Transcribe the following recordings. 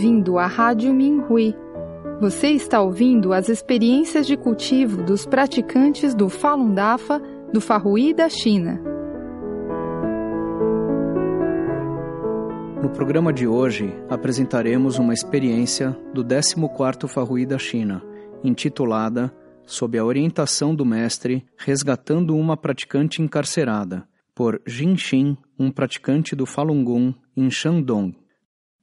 bem-vindo à Rádio Minhui. Você está ouvindo as experiências de cultivo dos praticantes do Falun Dafa do Farrui da China. No programa de hoje, apresentaremos uma experiência do 14º Farrui da China, intitulada Sob a orientação do mestre, resgatando uma praticante encarcerada, por Jin Xin, um praticante do Falun Gong em Shandong.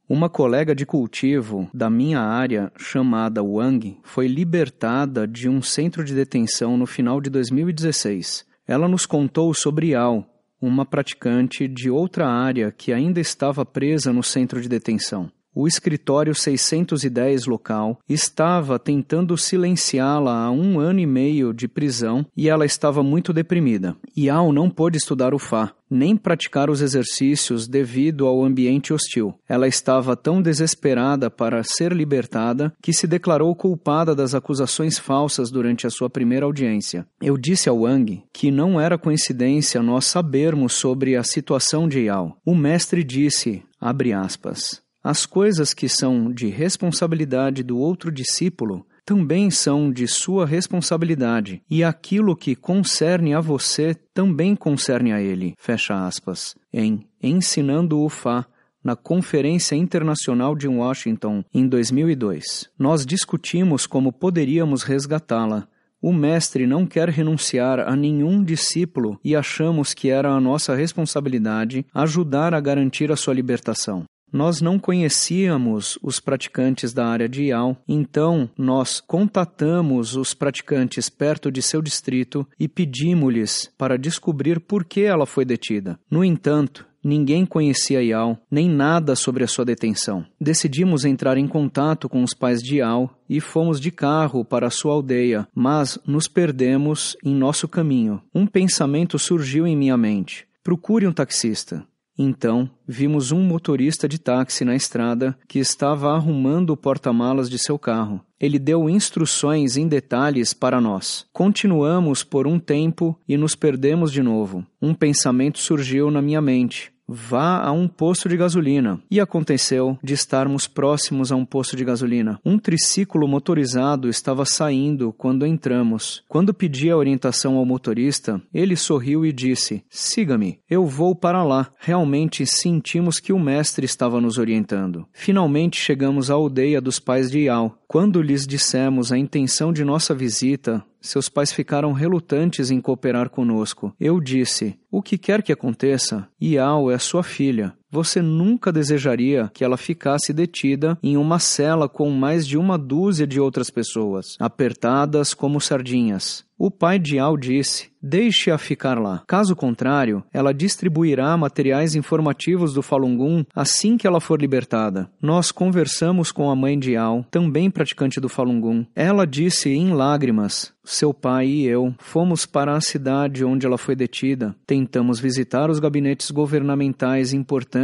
Uma colega de cultivo da minha área, chamada Wang, foi libertada de um centro de detenção no final de 2016. Ela nos contou sobre Yao, uma praticante de outra área que ainda estava presa no centro de detenção. O escritório 610 local estava tentando silenciá-la há um ano e meio de prisão e ela estava muito deprimida. Yao não pôde estudar o Fá, nem praticar os exercícios devido ao ambiente hostil. Ela estava tão desesperada para ser libertada que se declarou culpada das acusações falsas durante a sua primeira audiência. Eu disse a Wang que não era coincidência nós sabermos sobre a situação de Yao. O mestre disse, abre aspas, as coisas que são de responsabilidade do outro discípulo também são de sua responsabilidade, e aquilo que concerne a você também concerne a ele. Fecha aspas. Em Ensinando o Fá, na Conferência Internacional de Washington, em 2002. Nós discutimos como poderíamos resgatá-la. O mestre não quer renunciar a nenhum discípulo e achamos que era a nossa responsabilidade ajudar a garantir a sua libertação. Nós não conhecíamos os praticantes da área de Yao, então nós contatamos os praticantes perto de seu distrito e pedimos-lhes para descobrir por que ela foi detida. No entanto, Ninguém conhecia Yao, nem nada sobre a sua detenção. Decidimos entrar em contato com os pais de Yao e fomos de carro para a sua aldeia, mas nos perdemos em nosso caminho. Um pensamento surgiu em minha mente. Procure um taxista. Então, vimos um motorista de táxi na estrada que estava arrumando o porta-malas de seu carro. Ele deu instruções em detalhes para nós. Continuamos por um tempo e nos perdemos de novo. Um pensamento surgiu na minha mente. Vá a um posto de gasolina. E aconteceu de estarmos próximos a um posto de gasolina. Um triciclo motorizado estava saindo quando entramos. Quando pedi a orientação ao motorista, ele sorriu e disse: Siga-me, eu vou para lá. Realmente sentimos que o mestre estava nos orientando. Finalmente chegamos à aldeia dos pais de Yao. Quando lhes dissemos a intenção de nossa visita, seus pais ficaram relutantes em cooperar conosco. Eu disse: O que quer que aconteça, Iao é sua filha. Você nunca desejaria que ela ficasse detida em uma cela com mais de uma dúzia de outras pessoas, apertadas como sardinhas. O pai de Al disse: Deixe-a ficar lá. Caso contrário, ela distribuirá materiais informativos do Falun Gong assim que ela for libertada. Nós conversamos com a mãe de Al, também praticante do Falun Gong. Ela disse em lágrimas: seu pai e eu fomos para a cidade onde ela foi detida. Tentamos visitar os gabinetes governamentais importantes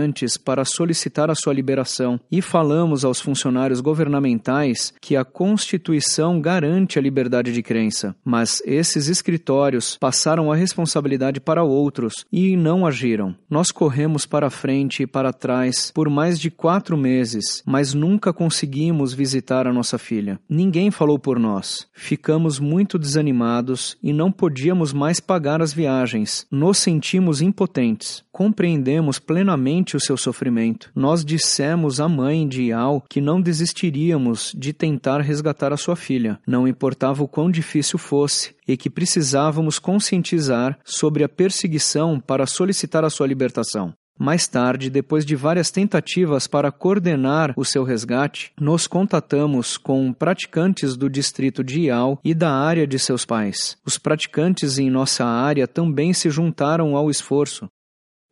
para solicitar a sua liberação e falamos aos funcionários governamentais que a Constituição garante a liberdade de crença, mas esses escritórios passaram a responsabilidade para outros e não agiram. Nós corremos para frente e para trás por mais de quatro meses, mas nunca conseguimos visitar a nossa filha. Ninguém falou por nós. Ficamos muito desanimados e não podíamos mais pagar as viagens. Nos sentimos impotentes. Compreendemos plenamente o seu sofrimento. Nós dissemos à mãe de Yao que não desistiríamos de tentar resgatar a sua filha, não importava o quão difícil fosse, e que precisávamos conscientizar sobre a perseguição para solicitar a sua libertação. Mais tarde, depois de várias tentativas para coordenar o seu resgate, nos contatamos com praticantes do distrito de Ial e da área de seus pais. Os praticantes em nossa área também se juntaram ao esforço.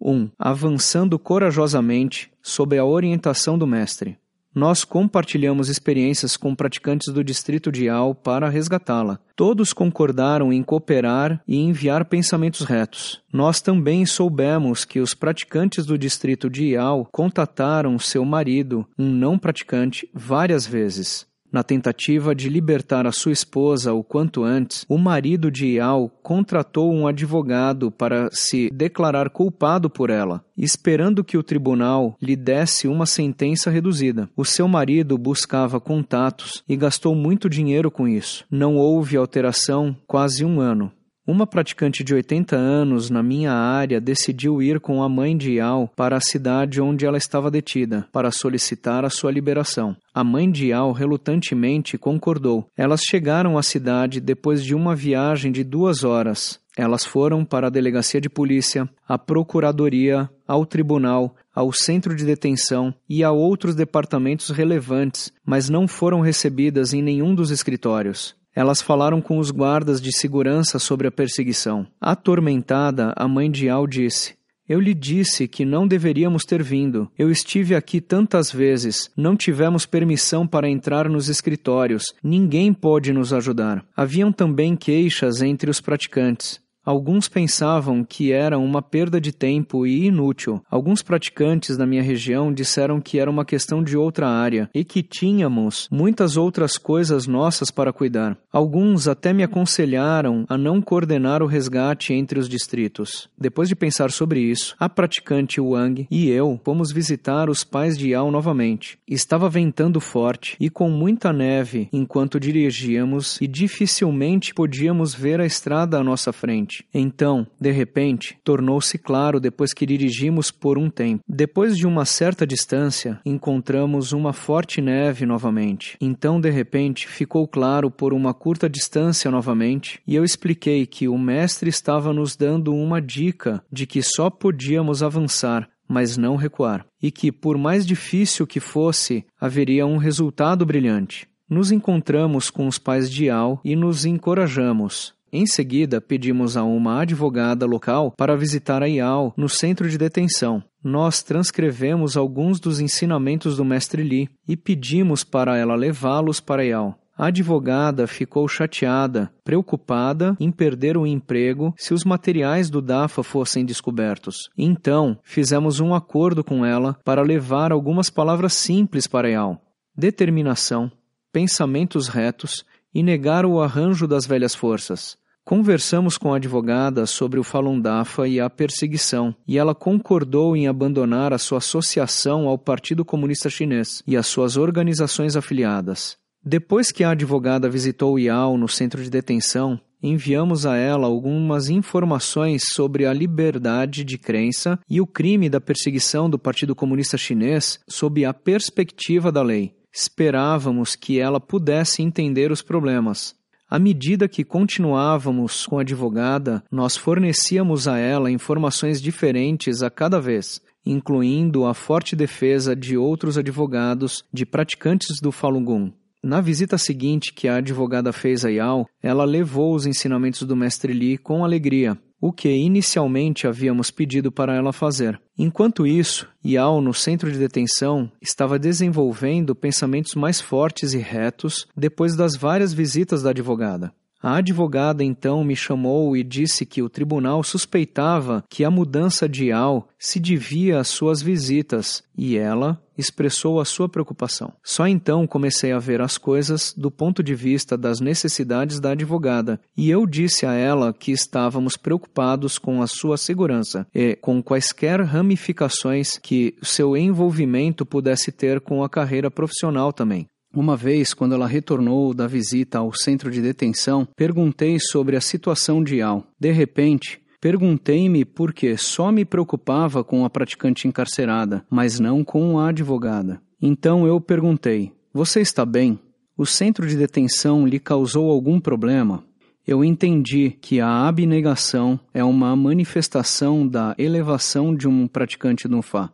1. Um, avançando corajosamente sob a orientação do Mestre. Nós compartilhamos experiências com praticantes do distrito de Al para resgatá-la. Todos concordaram em cooperar e enviar pensamentos retos. Nós também soubemos que os praticantes do distrito de Ial contataram seu marido, um não praticante, várias vezes. Na tentativa de libertar a sua esposa o quanto antes, o marido de Yao contratou um advogado para se declarar culpado por ela, esperando que o tribunal lhe desse uma sentença reduzida. O seu marido buscava contatos e gastou muito dinheiro com isso. Não houve alteração quase um ano. Uma praticante de 80 anos na minha área decidiu ir com a mãe de Yao para a cidade onde ela estava detida, para solicitar a sua liberação. A mãe de Yao relutantemente concordou. Elas chegaram à cidade depois de uma viagem de duas horas. Elas foram para a delegacia de polícia, à procuradoria, ao tribunal, ao centro de detenção e a outros departamentos relevantes, mas não foram recebidas em nenhum dos escritórios. Elas falaram com os guardas de segurança sobre a perseguição. Atormentada, a mãe de Al disse: Eu lhe disse que não deveríamos ter vindo. Eu estive aqui tantas vezes. Não tivemos permissão para entrar nos escritórios. Ninguém pode nos ajudar. Haviam também queixas entre os praticantes. Alguns pensavam que era uma perda de tempo e inútil. Alguns praticantes da minha região disseram que era uma questão de outra área e que tínhamos muitas outras coisas nossas para cuidar. Alguns até me aconselharam a não coordenar o resgate entre os distritos. Depois de pensar sobre isso, a praticante Wang e eu fomos visitar os pais de Yao novamente. Estava ventando forte e com muita neve enquanto dirigíamos e dificilmente podíamos ver a estrada à nossa frente. Então, de repente, tornou-se claro depois que dirigimos por um tempo. Depois de uma certa distância, encontramos uma forte neve novamente. Então, de repente, ficou claro por uma curta distância novamente, e eu expliquei que o mestre estava nos dando uma dica de que só podíamos avançar mas não recuar, e que, por mais difícil que fosse, haveria um resultado brilhante. Nos encontramos com os pais de Al e nos encorajamos. Em seguida, pedimos a uma advogada local para visitar a IAL no centro de detenção. Nós transcrevemos alguns dos ensinamentos do mestre Li e pedimos para ela levá-los para a IAL. A advogada ficou chateada, preocupada em perder o emprego se os materiais do DAFA fossem descobertos. Então, fizemos um acordo com ela para levar algumas palavras simples para a IAL: determinação, pensamentos retos e negar o arranjo das velhas forças. Conversamos com a advogada sobre o Falun Dafa e a perseguição, e ela concordou em abandonar a sua associação ao Partido Comunista Chinês e as suas organizações afiliadas. Depois que a advogada visitou Yao no centro de detenção, enviamos a ela algumas informações sobre a liberdade de crença e o crime da perseguição do Partido Comunista Chinês sob a perspectiva da lei. Esperávamos que ela pudesse entender os problemas, à medida que continuávamos com a advogada, nós fornecíamos a ela informações diferentes a cada vez, incluindo a forte defesa de outros advogados de praticantes do Falun Gong. Na visita seguinte que a advogada fez a Yao, ela levou os ensinamentos do mestre Li com alegria, o que inicialmente havíamos pedido para ela fazer. Enquanto isso, Yao, no centro de detenção, estava desenvolvendo pensamentos mais fortes e retos depois das várias visitas da advogada. A advogada então me chamou e disse que o tribunal suspeitava que a mudança de Al se devia às suas visitas e ela expressou a sua preocupação. Só então comecei a ver as coisas do ponto de vista das necessidades da advogada e eu disse a ela que estávamos preocupados com a sua segurança e com quaisquer ramificações que seu envolvimento pudesse ter com a carreira profissional também. Uma vez, quando ela retornou da visita ao centro de detenção, perguntei sobre a situação de Al. De repente, perguntei-me por que só me preocupava com a praticante encarcerada, mas não com a advogada. Então eu perguntei: Você está bem? O centro de detenção lhe causou algum problema? Eu entendi que a abnegação é uma manifestação da elevação de um praticante do Fá.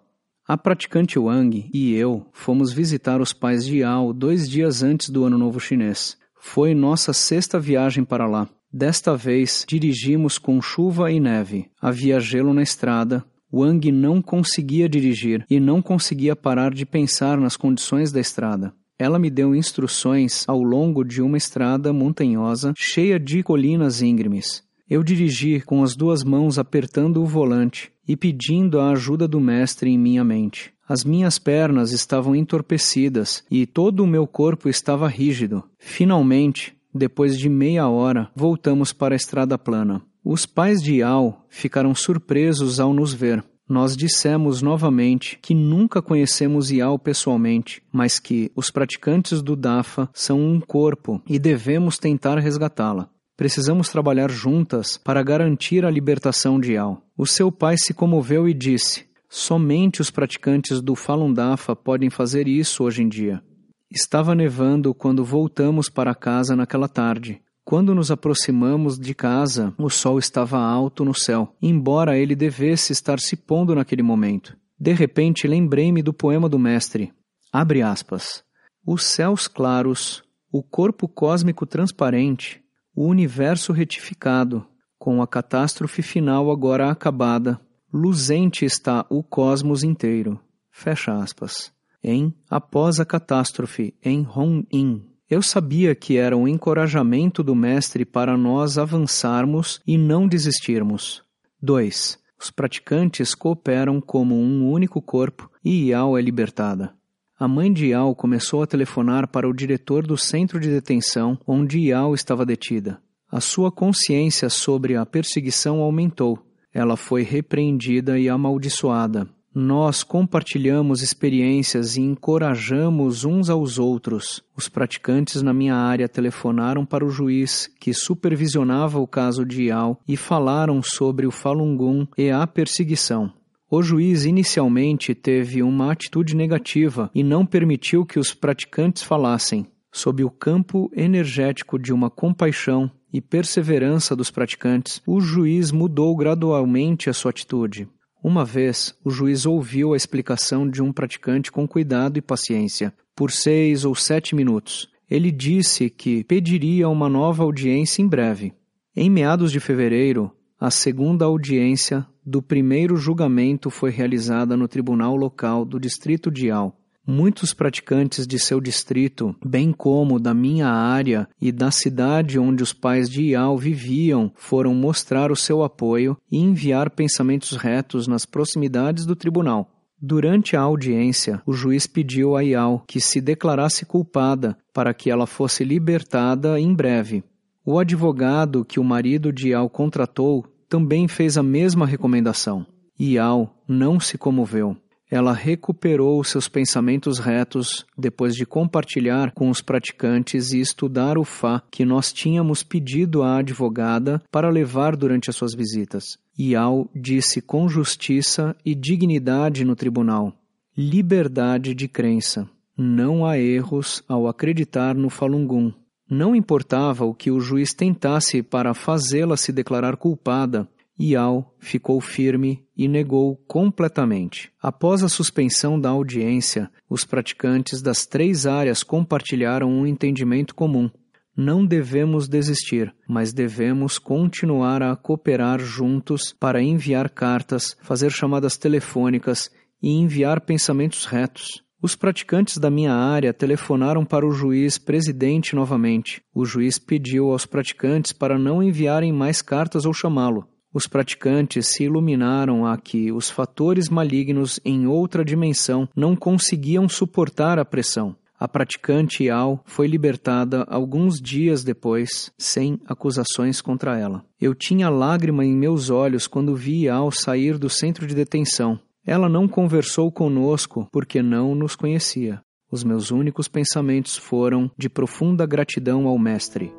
A praticante Wang e eu fomos visitar os pais de Yao dois dias antes do Ano Novo Chinês. Foi nossa sexta viagem para lá. Desta vez, dirigimos com chuva e neve. Havia gelo na estrada. Wang não conseguia dirigir e não conseguia parar de pensar nas condições da estrada. Ela me deu instruções ao longo de uma estrada montanhosa cheia de colinas íngremes. Eu dirigi com as duas mãos apertando o volante e pedindo a ajuda do mestre em minha mente. As minhas pernas estavam entorpecidas e todo o meu corpo estava rígido. Finalmente, depois de meia hora, voltamos para a estrada plana. Os pais de Yao ficaram surpresos ao nos ver. Nós dissemos novamente que nunca conhecemos Yao pessoalmente, mas que os praticantes do Dafa são um corpo e devemos tentar resgatá-la. Precisamos trabalhar juntas para garantir a libertação de Yao. O seu pai se comoveu e disse: Somente os praticantes do Falun Dafa podem fazer isso hoje em dia. Estava nevando quando voltamos para casa naquela tarde. Quando nos aproximamos de casa, o sol estava alto no céu, embora ele devesse estar se pondo naquele momento. De repente lembrei-me do poema do mestre. Abre aspas. Os céus claros, o corpo cósmico transparente, o universo retificado, com a catástrofe final agora acabada, luzente está o cosmos inteiro. Fecha aspas. Em Após a Catástrofe, em Hong-in. Eu sabia que era um encorajamento do Mestre para nós avançarmos e não desistirmos. 2. Os praticantes cooperam como um único corpo e Yao é libertada. A mãe de Yao começou a telefonar para o diretor do centro de detenção onde Yao estava detida. A sua consciência sobre a perseguição aumentou. Ela foi repreendida e amaldiçoada. Nós compartilhamos experiências e encorajamos uns aos outros. Os praticantes na minha área telefonaram para o juiz que supervisionava o caso de Yao e falaram sobre o Falun Gong e a perseguição. O juiz inicialmente teve uma atitude negativa e não permitiu que os praticantes falassem. Sob o campo energético de uma compaixão e perseverança dos praticantes, o juiz mudou gradualmente a sua atitude. Uma vez, o juiz ouviu a explicação de um praticante com cuidado e paciência, por seis ou sete minutos. Ele disse que pediria uma nova audiência em breve. Em meados de fevereiro, a segunda audiência do primeiro julgamento foi realizada no tribunal local do distrito de Al. Muitos praticantes de seu distrito, bem como da minha área e da cidade onde os pais de Ial viviam, foram mostrar o seu apoio e enviar pensamentos retos nas proximidades do tribunal. Durante a audiência, o juiz pediu a Ial que se declarasse culpada para que ela fosse libertada em breve. O advogado que o marido de Ial contratou também fez a mesma recomendação. Ial não se comoveu. Ela recuperou seus pensamentos retos depois de compartilhar com os praticantes e estudar o Fá que nós tínhamos pedido à advogada para levar durante as suas visitas. Ial disse com justiça e dignidade no tribunal: liberdade de crença. Não há erros ao acreditar no Falun Gong. Não importava o que o juiz tentasse para fazê-la se declarar culpada, Yao ficou firme e negou completamente. Após a suspensão da audiência, os praticantes das três áreas compartilharam um entendimento comum. Não devemos desistir, mas devemos continuar a cooperar juntos para enviar cartas, fazer chamadas telefônicas e enviar pensamentos retos. Os praticantes da minha área telefonaram para o juiz presidente novamente. O juiz pediu aos praticantes para não enviarem mais cartas ou chamá-lo. Os praticantes se iluminaram a que os fatores malignos em outra dimensão não conseguiam suportar a pressão. A praticante Yao foi libertada alguns dias depois, sem acusações contra ela. Eu tinha lágrima em meus olhos quando vi Yao sair do centro de detenção. Ela não conversou conosco porque não nos conhecia. Os meus únicos pensamentos foram de profunda gratidão ao Mestre.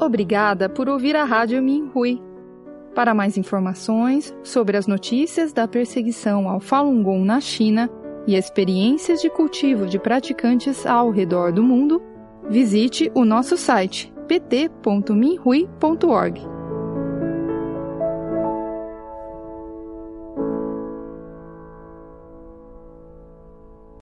Obrigada por ouvir a Rádio Minhui. Para mais informações sobre as notícias da perseguição ao Falun Gong na China, e experiências de cultivo de praticantes ao redor do mundo, visite o nosso site pt.minhui.org.